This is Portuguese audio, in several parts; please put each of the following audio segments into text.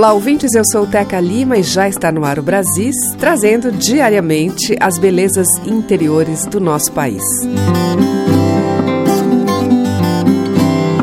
Olá, ouvintes. Eu sou Teca Lima e já está no ar o Brasis, trazendo diariamente as belezas interiores do nosso país.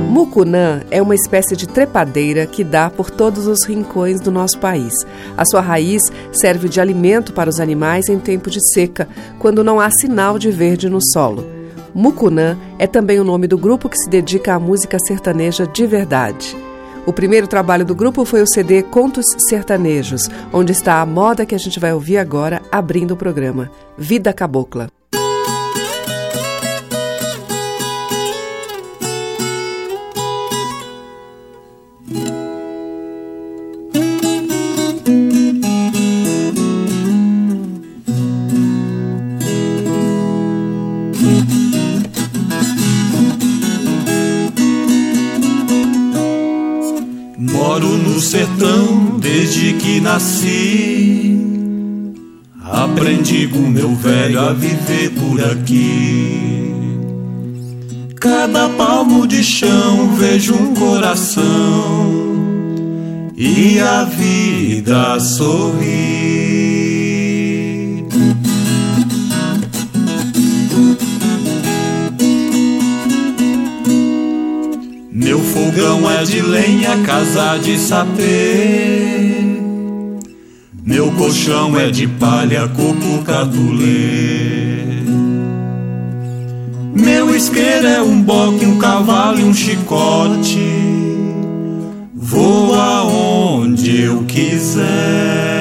Mucunã é uma espécie de trepadeira que dá por todos os rincões do nosso país. A sua raiz serve de alimento para os animais em tempo de seca, quando não há sinal de verde no solo. Mucunã é também o nome do grupo que se dedica à música sertaneja de verdade. O primeiro trabalho do grupo foi o CD Contos Sertanejos, onde está a moda que a gente vai ouvir agora, abrindo o programa, Vida Cabocla. Nasci. Aprendi com meu velho a viver por aqui. Cada palmo de chão vejo um coração e a vida sorri. Meu fogão é de lenha, casa de sapê. Meu colchão é de palha, coco catulê. Meu isqueiro é um boque, um cavalo e um chicote. Vou aonde eu quiser.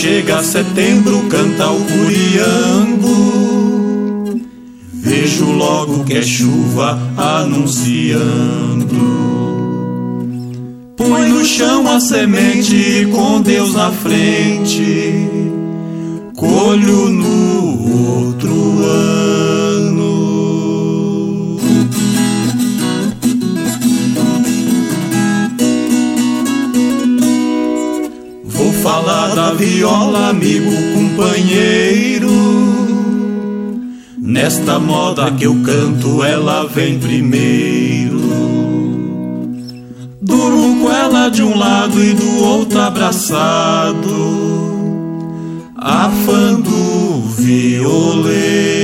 chega setembro, canta o curiango. Vejo logo que é chuva anunciando. Põe no chão a semente com Deus na frente. Colho no outro ano. falar da viola, amigo, companheiro. Nesta moda que eu canto, ela vem primeiro. Durmo com ela de um lado e do outro abraçado, afando o violeiro.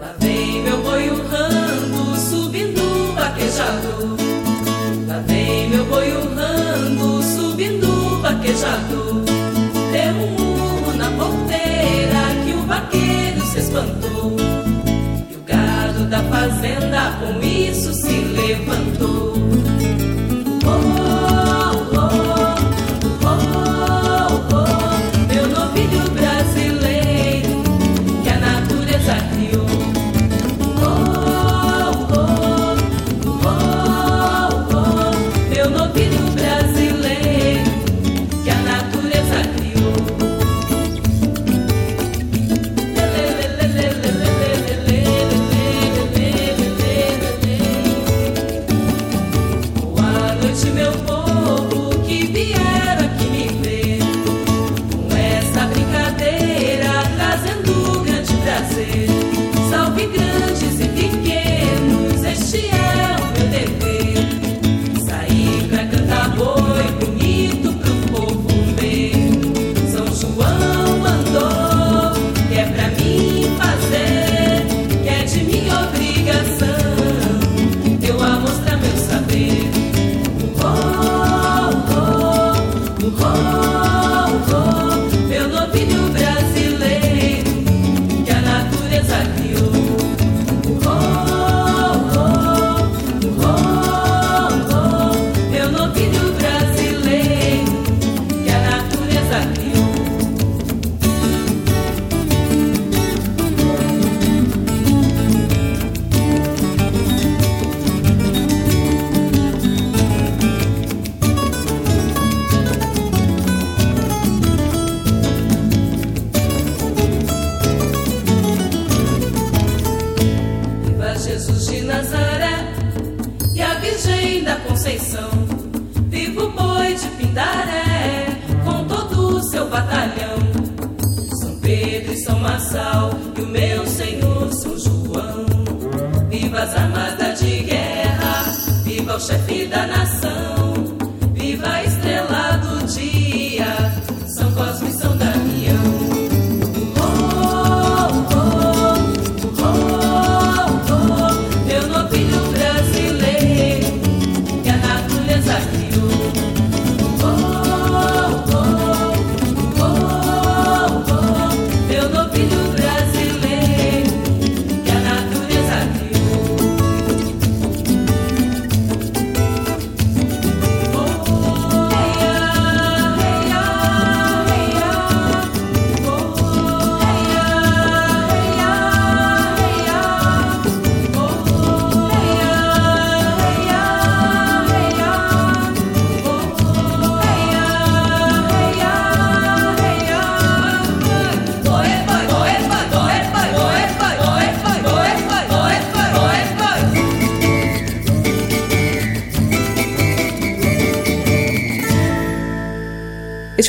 Lá vem meu boi urrando, subindo vaquejado. Lá vem meu boi urrando, subindo vaquejado. Deu um murro na porteira que o vaqueiro se espantou. E o gado da fazenda com isso se levantou.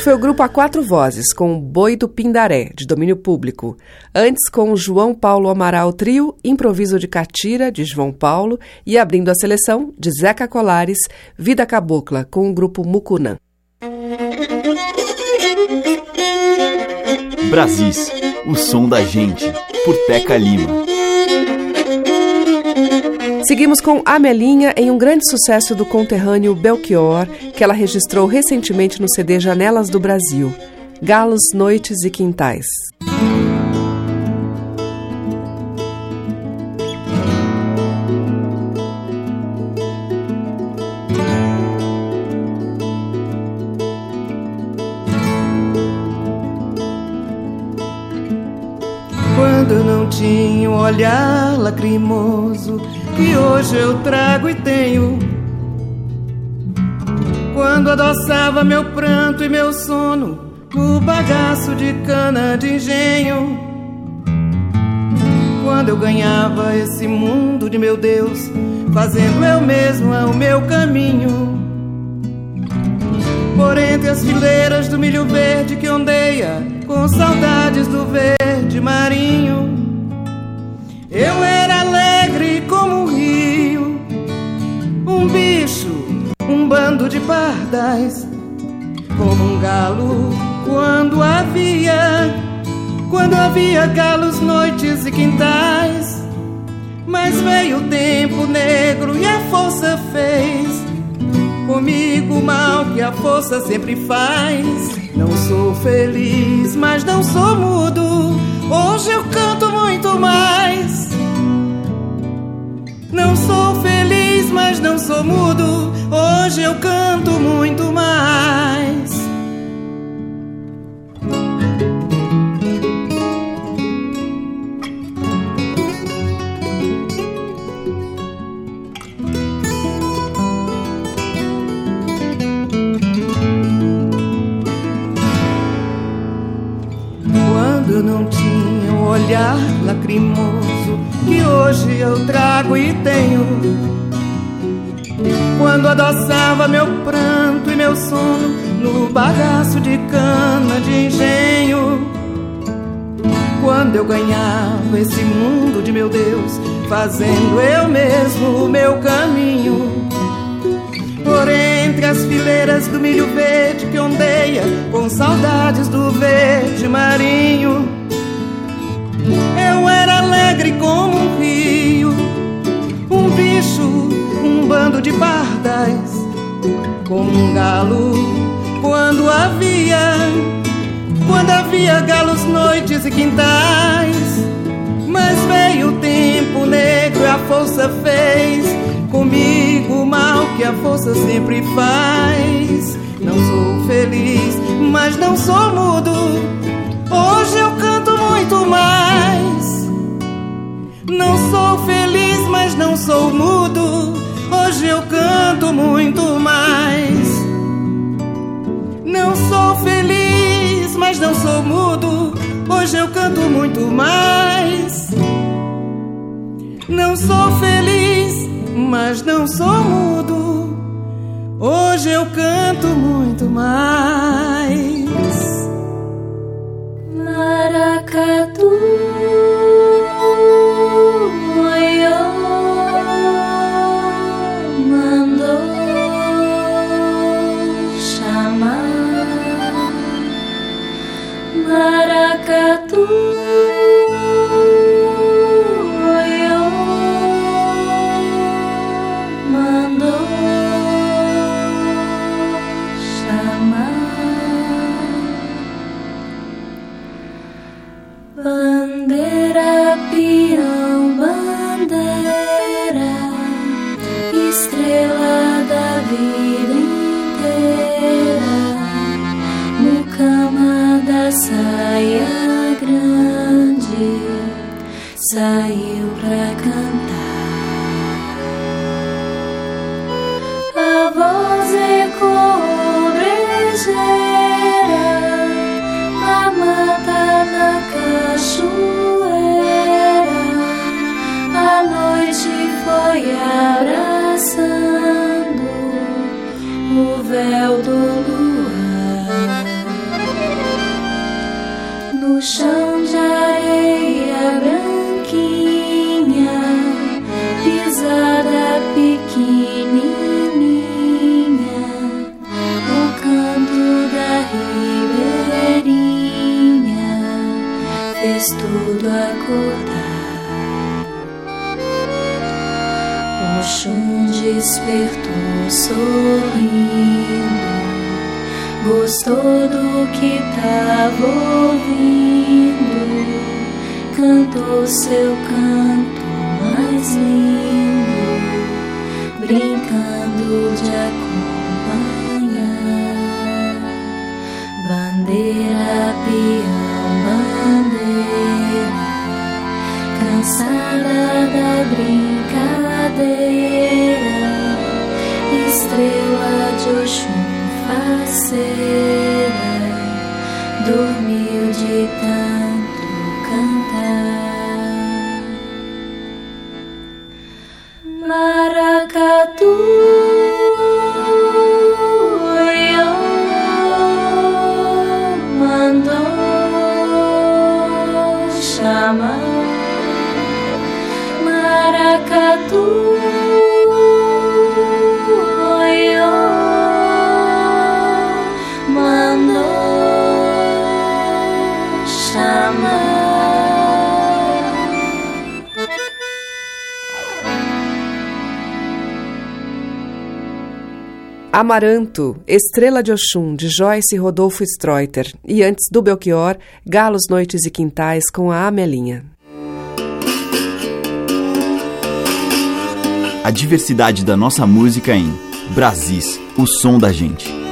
Foi o grupo a quatro vozes, com Boi do Pindaré, de domínio público. Antes, com João Paulo Amaral Trio, Improviso de Catira, de João Paulo. E abrindo a seleção, de Zeca Colares, Vida Cabocla, com o grupo Mucunã. Brasis, o som da gente, por Teca Lima. Seguimos com Amelinha em um grande sucesso do conterrâneo Belchior, que ela registrou recentemente no CD Janelas do Brasil. Galos, Noites e Quintais. Quando não tinha um olhar lacrimoso que hoje eu trago e tenho. Quando adoçava meu pranto e meu sono no bagaço de cana de engenho. Quando eu ganhava esse mundo de meu Deus, fazendo eu mesma o meu caminho. Por entre as fileiras do milho verde que ondeia, com saudades do verde marinho. Eu era como um rio, um bicho, um bando de pardais, como um galo quando havia, quando havia galos, noites e quintais. Mas veio o tempo negro e a força fez comigo o mal que a força sempre faz. Não sou feliz, mas não sou mudo Hoje eu canto muito mais. Não sou feliz, mas não sou mudo. Hoje eu canto muito mais. Quando não tinha o olhar lacrimoso que hoje eu trago Quando adoçava meu pranto e meu sono no bagaço de cana de engenho. Quando eu ganhava esse mundo de meu Deus, fazendo eu mesmo o meu caminho. Por entre as fileiras do milho verde que ondeia com saudades do verde marinho. Eu era alegre como um rio, bando de pardas, como um galo quando havia, quando havia galos, noites e quintais. Mas veio o tempo negro e a força fez comigo o mal que a força sempre faz. Não sou feliz, mas não sou mudo. Hoje eu canto muito mais. Não sou feliz, mas não sou mudo. Hoje eu canto muito mais. Não sou feliz, mas não sou mudo. Hoje eu canto muito mais. Não sou feliz, mas não sou mudo. Hoje eu canto muito mais. Maracatu, despertou sorrindo, gostou do que tava ouvindo, cantou seu canto mais lindo, brincando de acompanhar. Bandeira, peão, bandeira, cansada da brincadeira, estrela de Oxum faceira, dormiu de tanto Amaranto, Estrela de Oxum, de Joyce Rodolfo Streuter. E antes do Belchior, Galos, Noites e Quintais, com a Amelinha. A diversidade da nossa música em Brasis, o som da gente.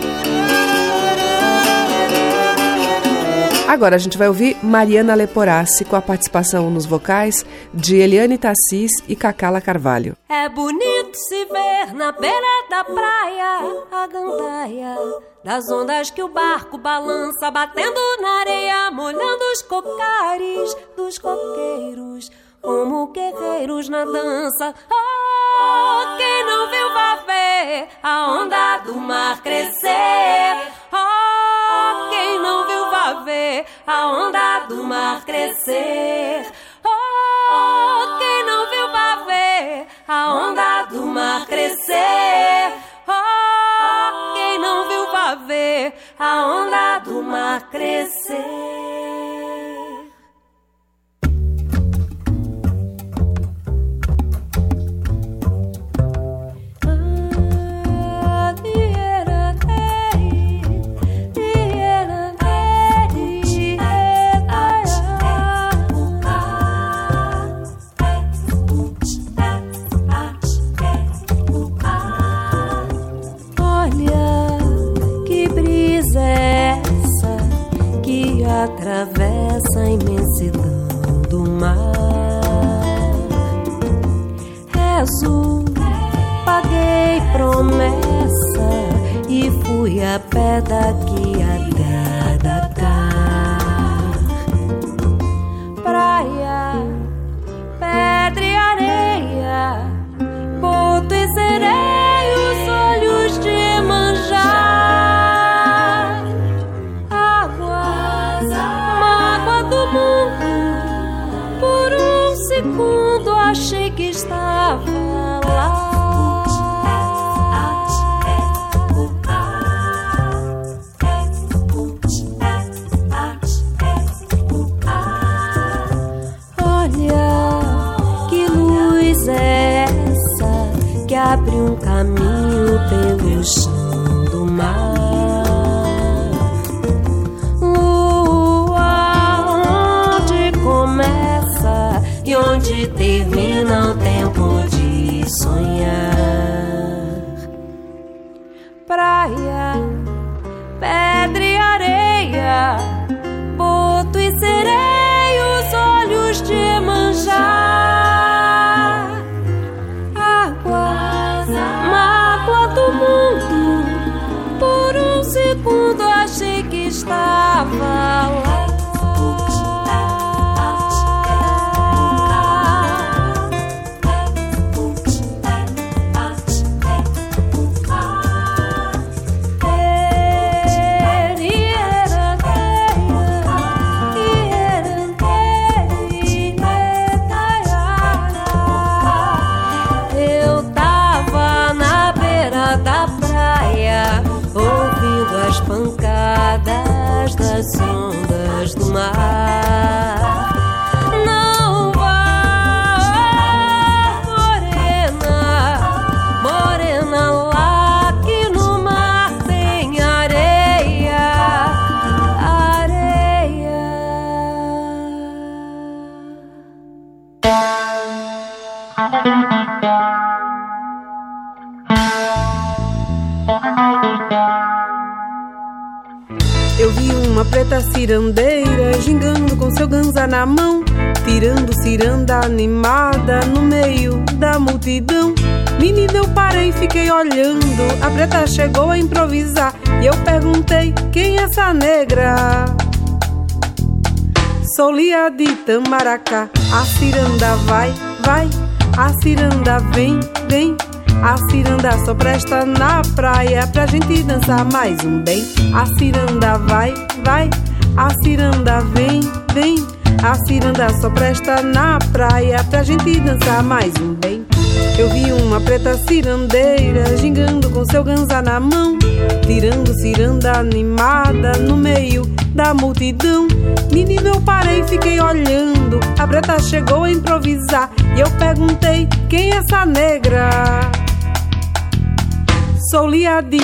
Agora a gente vai ouvir Mariana Leporassi com a participação nos vocais de Eliane Tassis e Cacala Carvalho. É bonito se ver na beira da praia a gandaia das ondas que o barco balança, batendo na areia, molhando os cocares dos coqueiros, como guerreiros na dança. Oh, quem não viu vai ver a onda do mar crescer. Oh, ver a onda do mar crescer. Oh, quem não viu vai ver a onda do mar crescer. Oh, quem não viu vai ver a onda do mar crescer. Atravessa a imensidão do mar. Rezo, paguei promessa e fui a pé daqui caminho preta cirandeira gingando com seu ganza na mão, tirando ciranda animada no meio da multidão. Menina, eu parei fiquei olhando. A preta chegou a improvisar e eu perguntei: quem é essa negra? Sou Lia de Tamaracá. A ciranda vai, vai, a ciranda vem, vem. A ciranda só presta na praia pra gente dançar mais um bem. A ciranda vai, vai, a ciranda vem, vem. A ciranda só presta na praia pra gente dançar mais um bem. Eu vi uma preta cirandeira gingando com seu ganza na mão, tirando ciranda animada no meio da multidão. Menino, eu parei e fiquei olhando. A preta chegou a improvisar e eu perguntei: quem é essa negra? Sou Lia de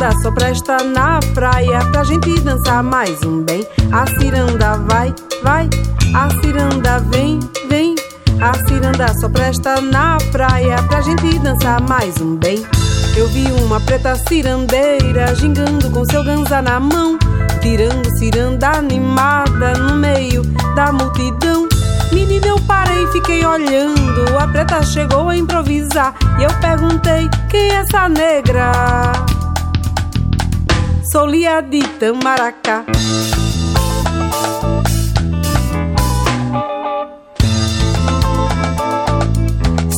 Tamaracá. só presta na praia pra gente dançar mais um bem. A ciranda vai, vai, a ciranda vem, vem. A ciranda só presta na praia pra gente dançar mais um bem. Eu vi uma preta cirandeira gingando com seu ganza na mão, tirando ciranda animada no meio da multidão. Menina, eu parei e fiquei olhando. A preta chegou a improvisar e eu perguntei: quem é essa negra? Sou Lia de Tamaracá.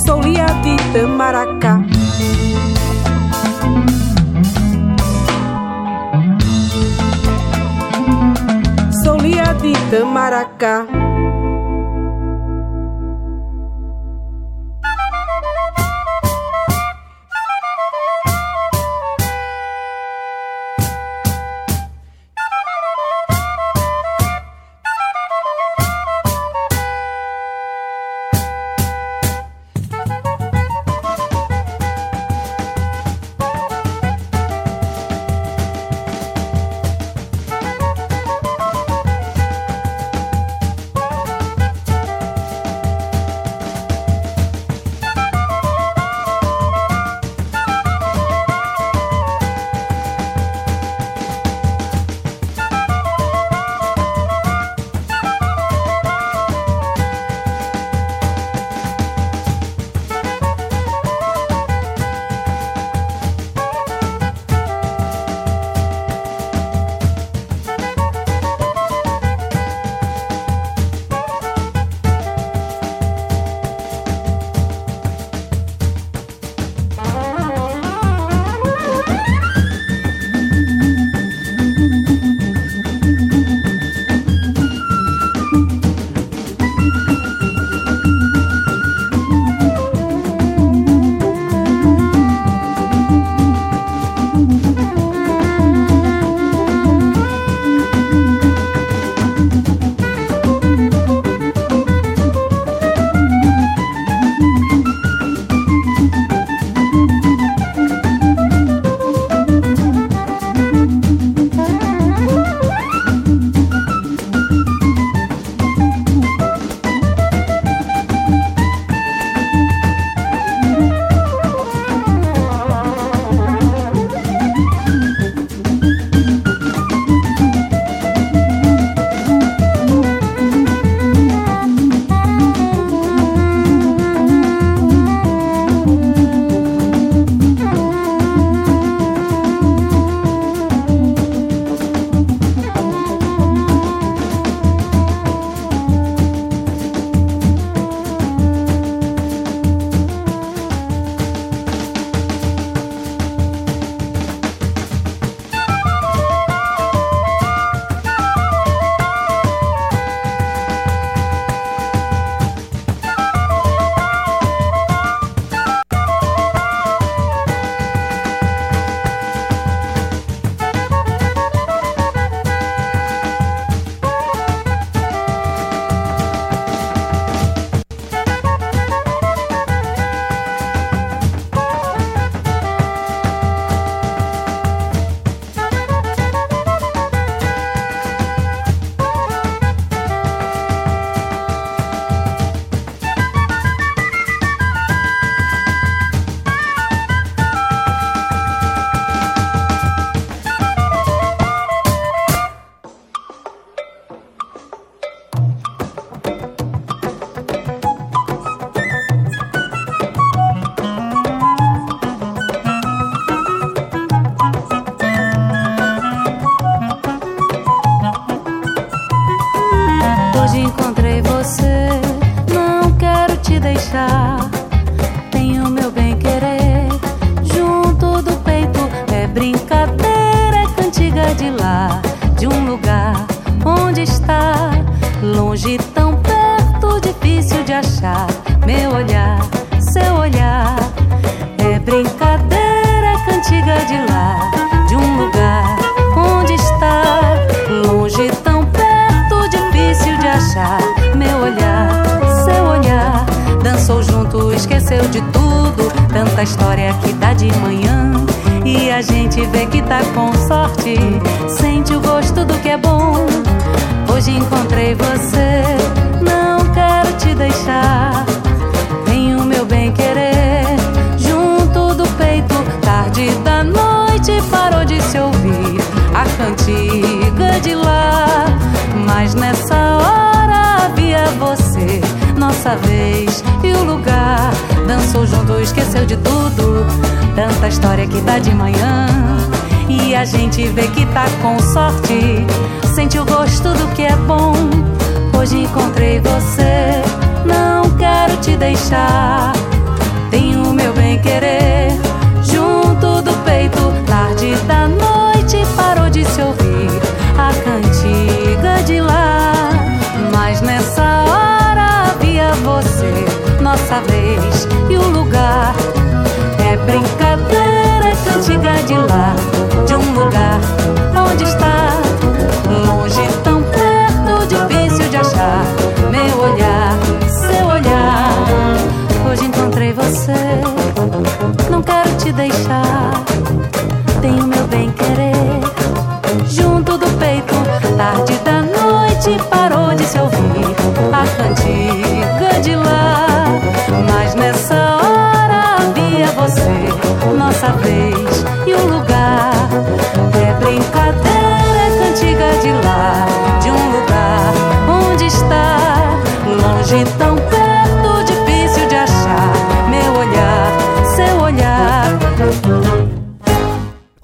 Sou Lia de Tamaracá. Sou Lia de Tamaracá.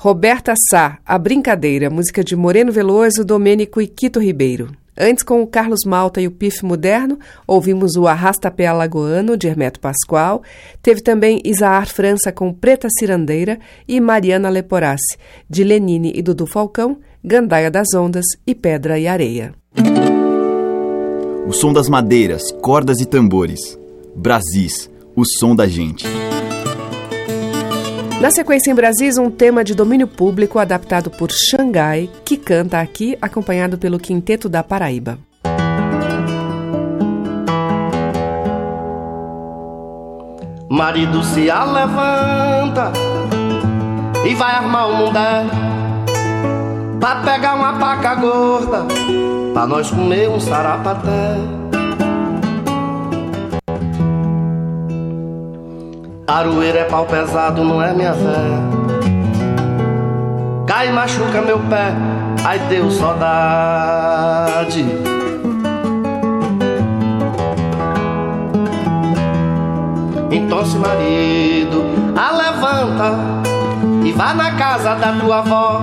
Roberta Sá, A Brincadeira, música de Moreno Veloso, Domênico e Quito Ribeiro. Antes, com o Carlos Malta e o Pif Moderno, ouvimos o Arrastapé Alagoano, de Hermeto Pascoal. Teve também Isaar França com Preta Cirandeira e Mariana Leporassi, de Lenine e Dudu Falcão, Gandaia das Ondas e Pedra e Areia. O som das madeiras, cordas e tambores. Brasis, o som da gente. Na sequência em Brasis, um tema de domínio público adaptado por Xangai, que canta aqui, acompanhado pelo Quinteto da Paraíba. Marido se levanta e vai armar o mundé Pra pegar uma paca gorda Pra nós comer um sarapaté Aroeira é pau pesado, não é minha fé? Cai machuca meu pé Ai deu saudade. Então se marido, a levanta e vá na casa da tua avó.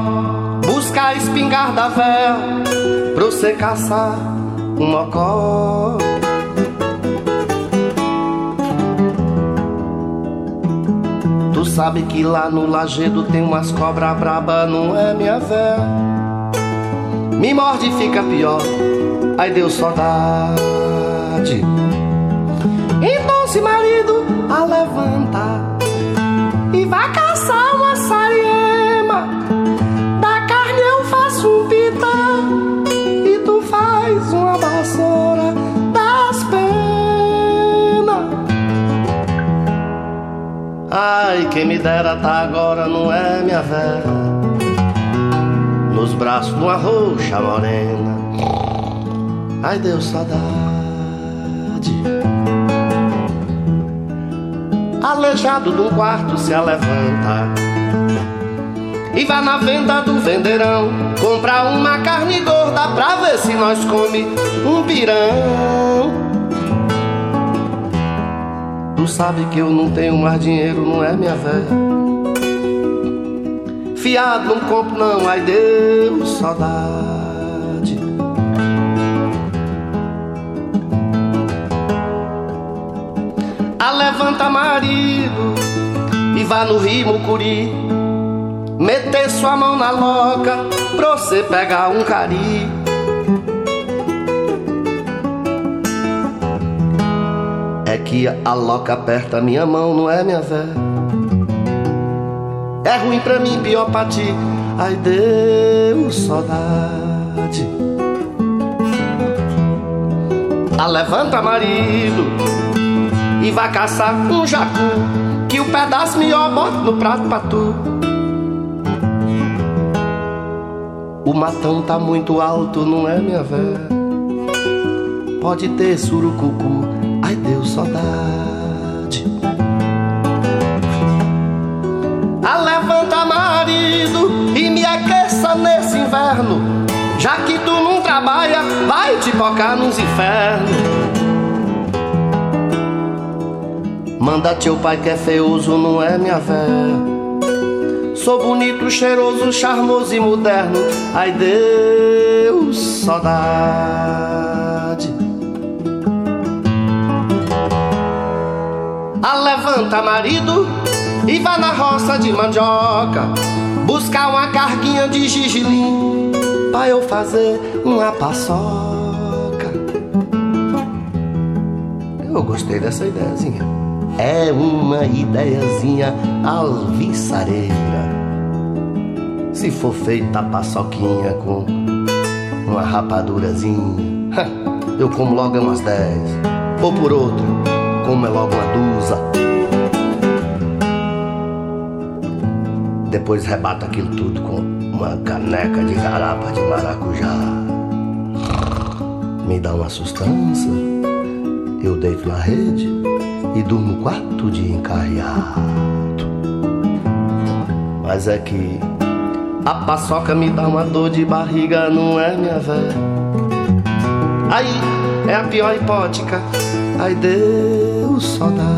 Buscar a espingarda véia pra você caçar um mocó. Sabe que lá no lajedo tem umas cobra braba, não é minha véia? Me morde e fica pior, ai deu saudade. Então se marido a levanta e vai caçar Ai, quem me dera tá agora não é minha véia. Nos braços de uma roxa morena. Ai, deu saudade aleijado do quarto se levanta e vai na venda do vendeirão comprar uma carne gorda pra ver se nós come um pirão. Sabe que eu não tenho mais dinheiro, não é minha velha? Fiado não compro não, ai Deus, saudade. A levanta marido e vá no rio Mucuri Meter sua mão na loca pra você pegar um cari. A loca aperta minha mão, não é minha véia? É ruim pra mim, pior pra ti. Ai, Deus, saudade. A levanta, marido, e vai caçar um jacu. Que o pedaço melhor bota no prato pra tu. O matão tá muito alto, não é, minha véia? Pode ter surucucu, ai, Deus, saudade. A levanta, marido, e me aqueça nesse inverno. Já que tu não trabalha, vai te tocar nos infernos. Manda teu pai que é feioso, não é minha véia? Sou bonito, cheiroso, charmoso e moderno. Ai Deus, saudade. A levanta, marido, e vá na roça de mandioca buscar uma carguinha de gigilim pra eu fazer uma paçoca. Eu gostei dessa ideiazinha. É uma ideiazinha alviçareira. Se for feita a paçoquinha com uma rapadurazinha, eu como logo umas dez. Ou por outro, como é logo uma dúzia. Depois rebata aquilo tudo com uma caneca de garapa de maracujá. Me dá uma sustância, eu deito na rede e durmo quarto dia encarreado. Mas é que a paçoca me dá uma dor de barriga, não é minha véia? Aí é a pior hipótica, ai Deus, saudade.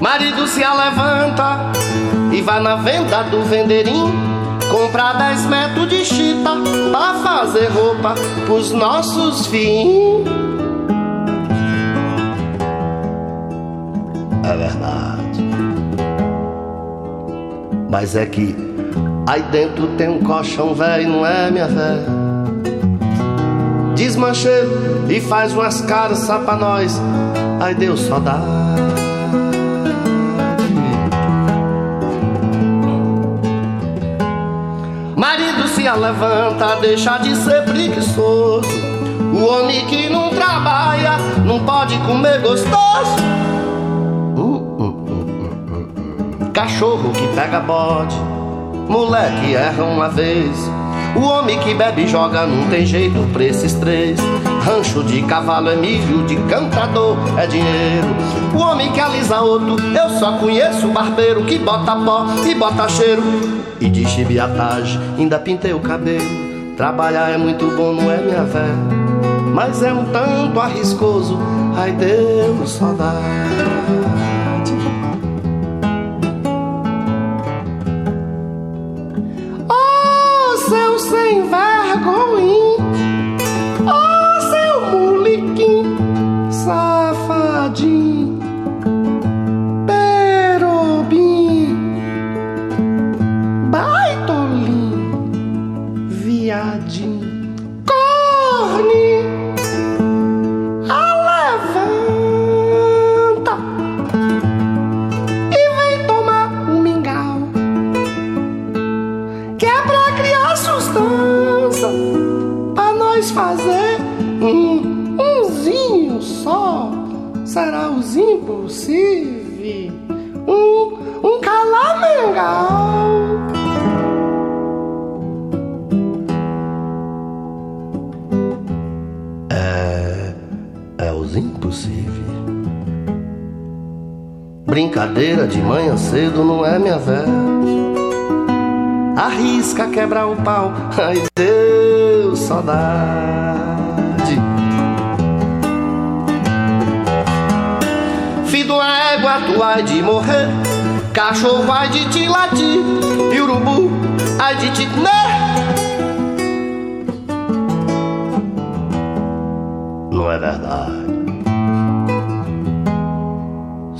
Marido se alevanta e vai na venda do vendeirinho comprar 10 metros de chita pra fazer roupa pros nossos filhos. É verdade. Mas é que aí dentro tem um colchão velho, não é, minha velha? Desmancheiro e faz umas caras pra nós. Ai, Deus, saudade. Marido se levanta, deixa de ser preguiçoso. O homem que não trabalha não pode comer gostoso. Hum, hum, hum, Cachorro que pega bode, moleque erra uma vez. O homem que bebe e joga não tem jeito pra esses três. Rancho de cavalo é milho, de cantador é dinheiro. O homem que alisa outro, eu só conheço o barbeiro que bota pó e bota cheiro. E de chibiatagem, ainda pintei o cabelo. Trabalhar é muito bom, não é minha fé? Mas é um tanto arriscoso, ai Deus, saudade. もう。Brincadeira de manhã cedo não é minha velha arrisca quebrar o pau. Ai Deus, saudade. Filho uma égua, tu ai de morrer. Cachorro vai de te latir. E urubu ai de te comer. Não é verdade.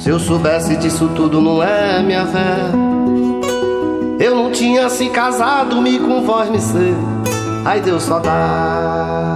Se eu soubesse disso tudo não é minha fé. Eu não tinha se casado, me com voz me ser. Ai Deus só dá.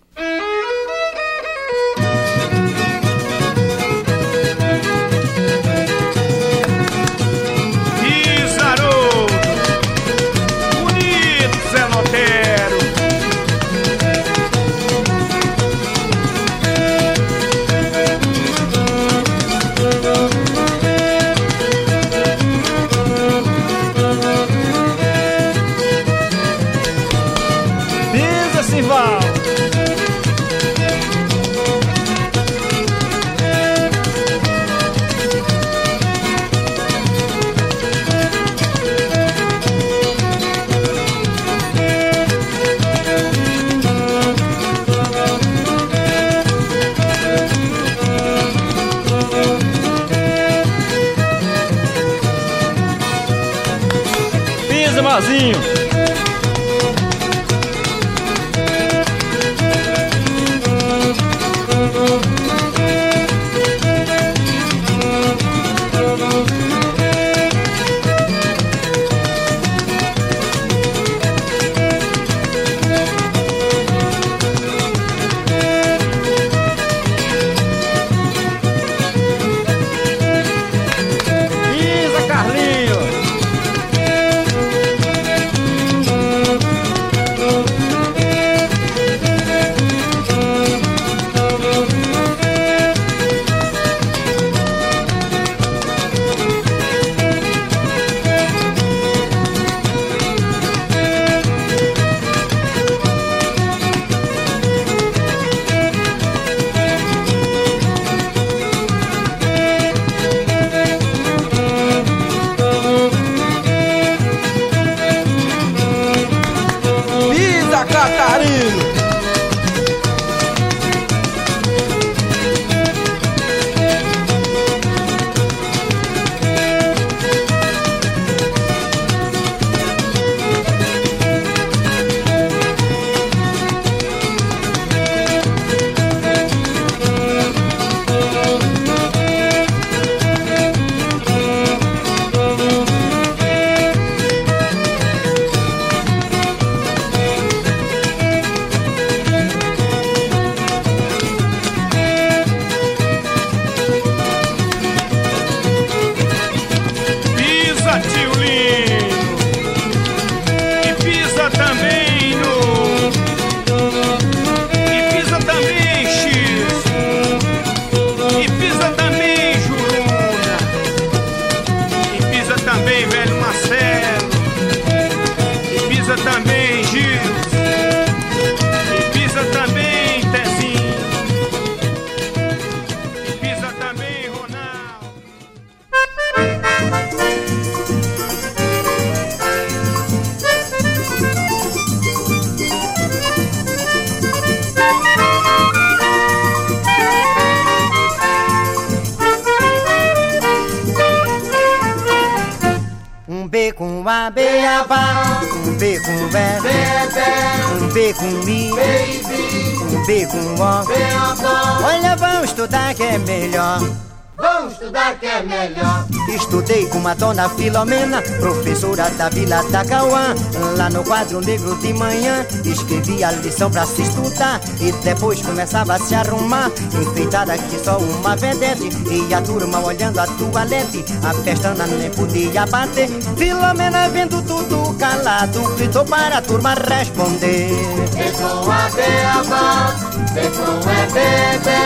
Estudei com a dona Filomena, professora da Vila da Cauã. Lá no quadro negro de manhã, escrevia a lição pra se estudar. E depois começava a se arrumar, enfeitada que só uma vedete. E a turma olhando a toalete, a pestana nem podia bater. Filomena vendo tudo calado, gritou para a turma responder. E com a beabá, e com é bebê,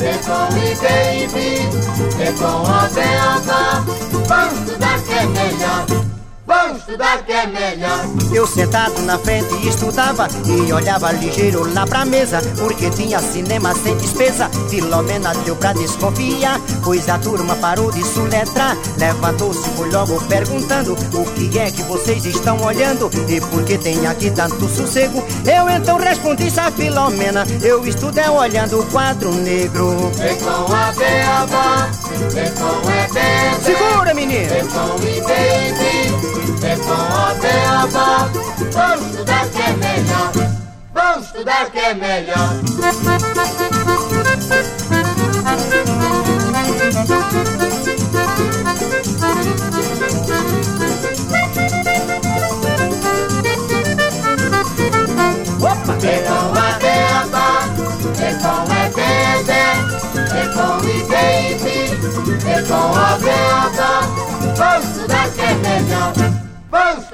e com e baby. É com a beata, vamos estudar que é melhor. Estudar que é melhor. Eu sentado na frente estudava e olhava ligeiro lá pra mesa, porque tinha cinema sem despesa. Filomena deu pra desconfiar, pois a turma parou de suletrar. Levantou-se, foi logo perguntando: O que é que vocês estão olhando e por que tem aqui tanto sossego? Eu então respondi a Filomena: Eu estudo é olhando o quadro negro. Vem com a beaba, vem com. Segura, menino! Vem com baby. É com a beaba, vamos estudar que é melhor. Vamos estudar que é melhor. Opa! É com a beaba, é com é bebê, é com e baby, é com a beaba, vamos estudar que é melhor.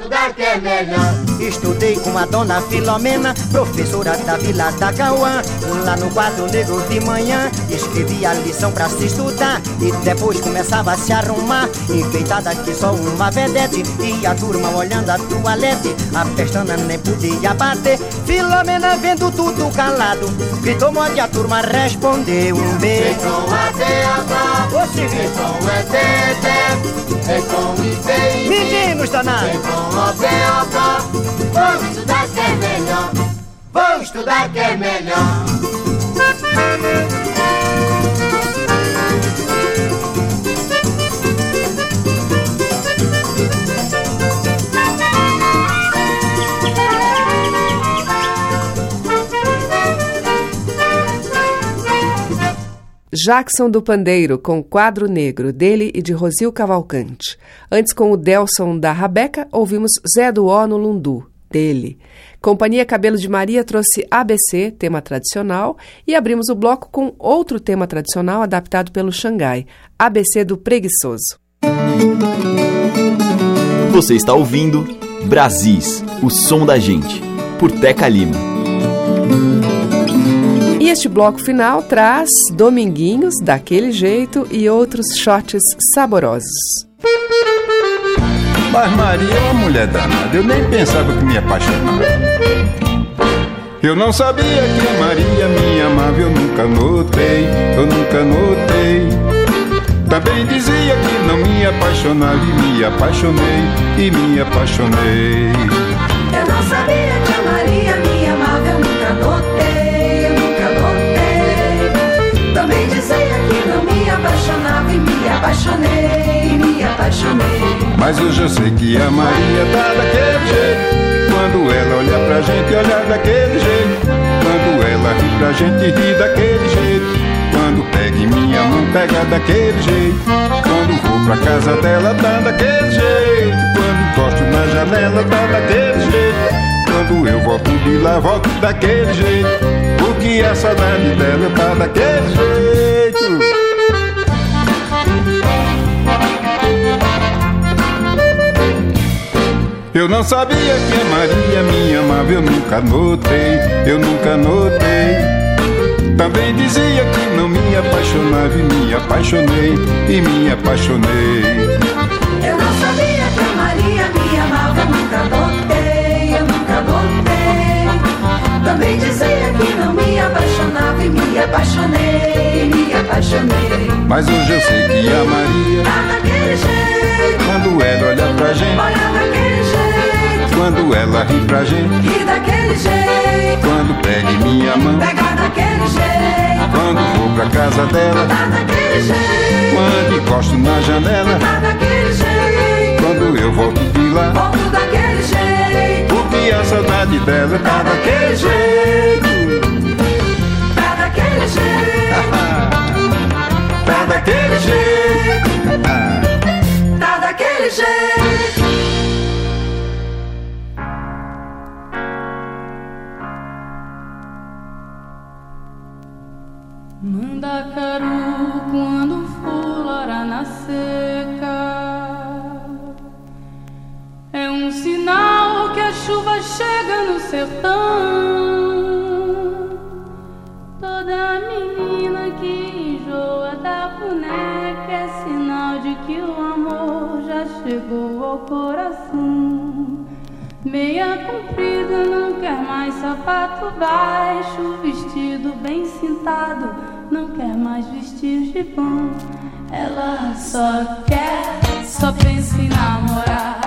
Estudar que é melhor. Estudei com a dona Filomena, professora da Vila da Cauã. Lá no quadro negro de manhã, escrevia a lição pra se estudar. E depois começava a se arrumar, enfeitada que só uma vedete. E a turma olhando a toalete, a pestana nem podia bater. Filomena vendo tudo calado, gritou morde a turma respondeu um beijo. com a beaba, Ô, Silvio. é com é bebê, é com e. Meninos danados! Vamos estudar que é melhor. Vamos estudar que é melhor. Jackson do Pandeiro, com Quadro Negro, dele e de Rosil Cavalcante. Antes, com o Delson da Rabeca, ouvimos Zé do Ó no Lundu, dele. Companhia Cabelo de Maria trouxe ABC, tema tradicional, e abrimos o bloco com outro tema tradicional adaptado pelo Xangai, ABC do Preguiçoso. Você está ouvindo Brasis, o som da gente, por Teca Lima. E este bloco final traz Dominguinhos, daquele jeito, e outros shots saborosos. Mas Maria é uma mulher danada, eu nem pensava que me apaixonava. Eu não sabia que a Maria me amava, eu nunca notei, eu nunca notei. Também dizia que não me apaixonava e me apaixonei, e me apaixonei. Eu não sabia que a Maria me amava, eu nunca notei, me apaixonei, me apaixonei. Mas hoje eu sei que a Maria tá daquele jeito. Quando ela olha pra gente, olha daquele jeito. Quando ela ri pra gente, ri daquele jeito. Quando pega em minha mão, pega daquele jeito. Quando vou pra casa dela, tá daquele jeito. Quando gosto na janela, tá daquele jeito. Quando eu volto de lá, volto daquele jeito. Porque a saudade dela tá daquele jeito. Não sabia que a Maria me amava, eu nunca notei, eu nunca notei. Também dizia que não me apaixonava e me apaixonei, e me apaixonei. Eu não sabia que a Maria me amava, eu nunca notei, eu nunca notei. Também dizia que não me apaixonava e me apaixonei, e me apaixonei. Mas hoje eu sei que a Maria, Tá daquele jeito, quando ela olha pra gente, olha daquele jeito, quando ela ri pra gente, ri daquele jeito. Quando pede minha mão, pega daquele jeito. Quando vou pra casa dela, tá daquele jeito. Quando encosto na janela, tá daquele jeito. Quando eu volto de lá, volto daquele jeito. Porque a saudade dela tá daquele jeito. Tá daquele jeito. tá daquele jeito. Ah. Tá daquele jeito. fato baixo, vestido bem cintado, não quer mais vestir de bom. Ela só quer, só pensa em namorar.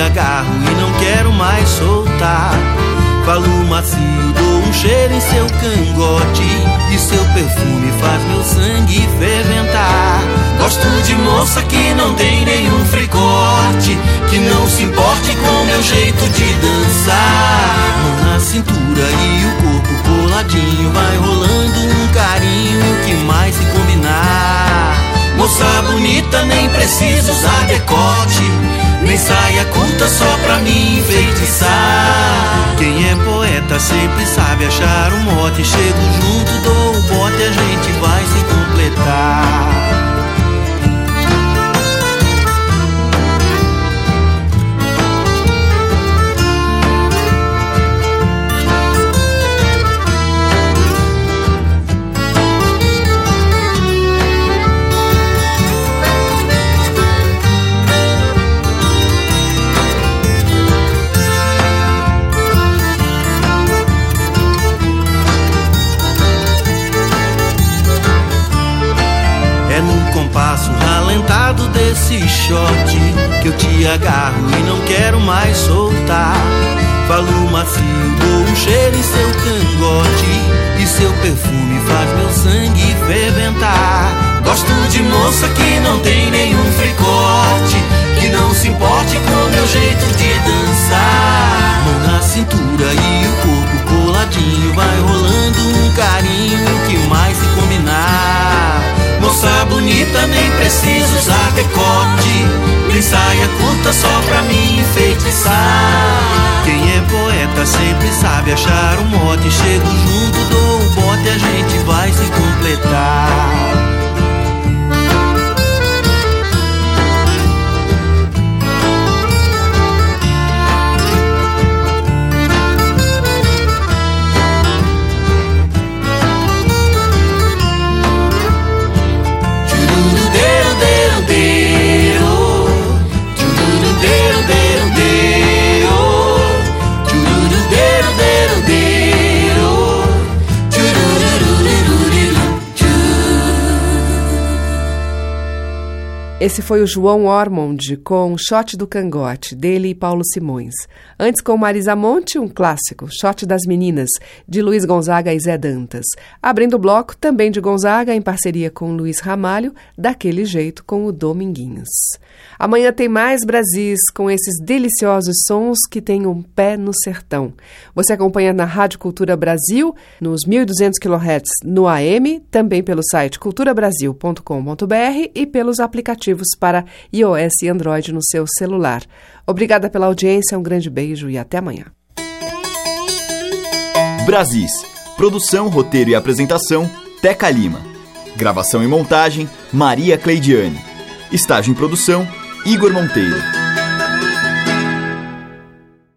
agarro e não quero mais soltar. Falo macio, dou um cheiro em seu cangote e seu perfume faz meu sangue ferventar. Gosto de moça que não tem nenhum fricote, que não se importe com meu jeito de dançar. Mão na cintura e o corpo coladinho, vai rolando um carinho que mais se combinar. Moça bonita nem precisa usar decote nem saia curta só pra me enfeitiçar. Quem é poeta sempre sabe achar um mote. Chego junto, dou o bote, a gente vai se completar. Shot que eu te agarro e não quero mais soltar. Falo macio, dou um cheiro em seu cangote e seu perfume faz meu sangue ferventar. Gosto de moça que não tem nenhum fricote, que não se importe com meu jeito de dançar. Mão na cintura e o corpo coladinho, vai rolando um carinho que mais se combinar. Moça bonita, nem preciso usar decote Nem saia curta só pra me enfeitiçar. Quem é poeta sempre sabe achar um mote. Chego junto, dou o bote, a gente vai se completar Esse foi o João Ormond com Shot do Cangote, dele e Paulo Simões. Antes com Marisa Monte, um clássico, Shot das Meninas, de Luiz Gonzaga e Zé Dantas. Abrindo o bloco, também de Gonzaga, em parceria com Luiz Ramalho, daquele jeito com o Dominguinhos. Amanhã tem mais Brasis com esses deliciosos sons que têm um pé no sertão. Você acompanha na Rádio Cultura Brasil, nos 1200 kHz no AM, também pelo site culturabrasil.com.br e pelos aplicativos para iOS e Android no seu celular. Obrigada pela audiência, um grande beijo e até amanhã. Brasis. Produção, roteiro e apresentação, Teca Lima. Gravação e montagem, Maria Cleidiane. Estágio em produção, Igor Monteiro.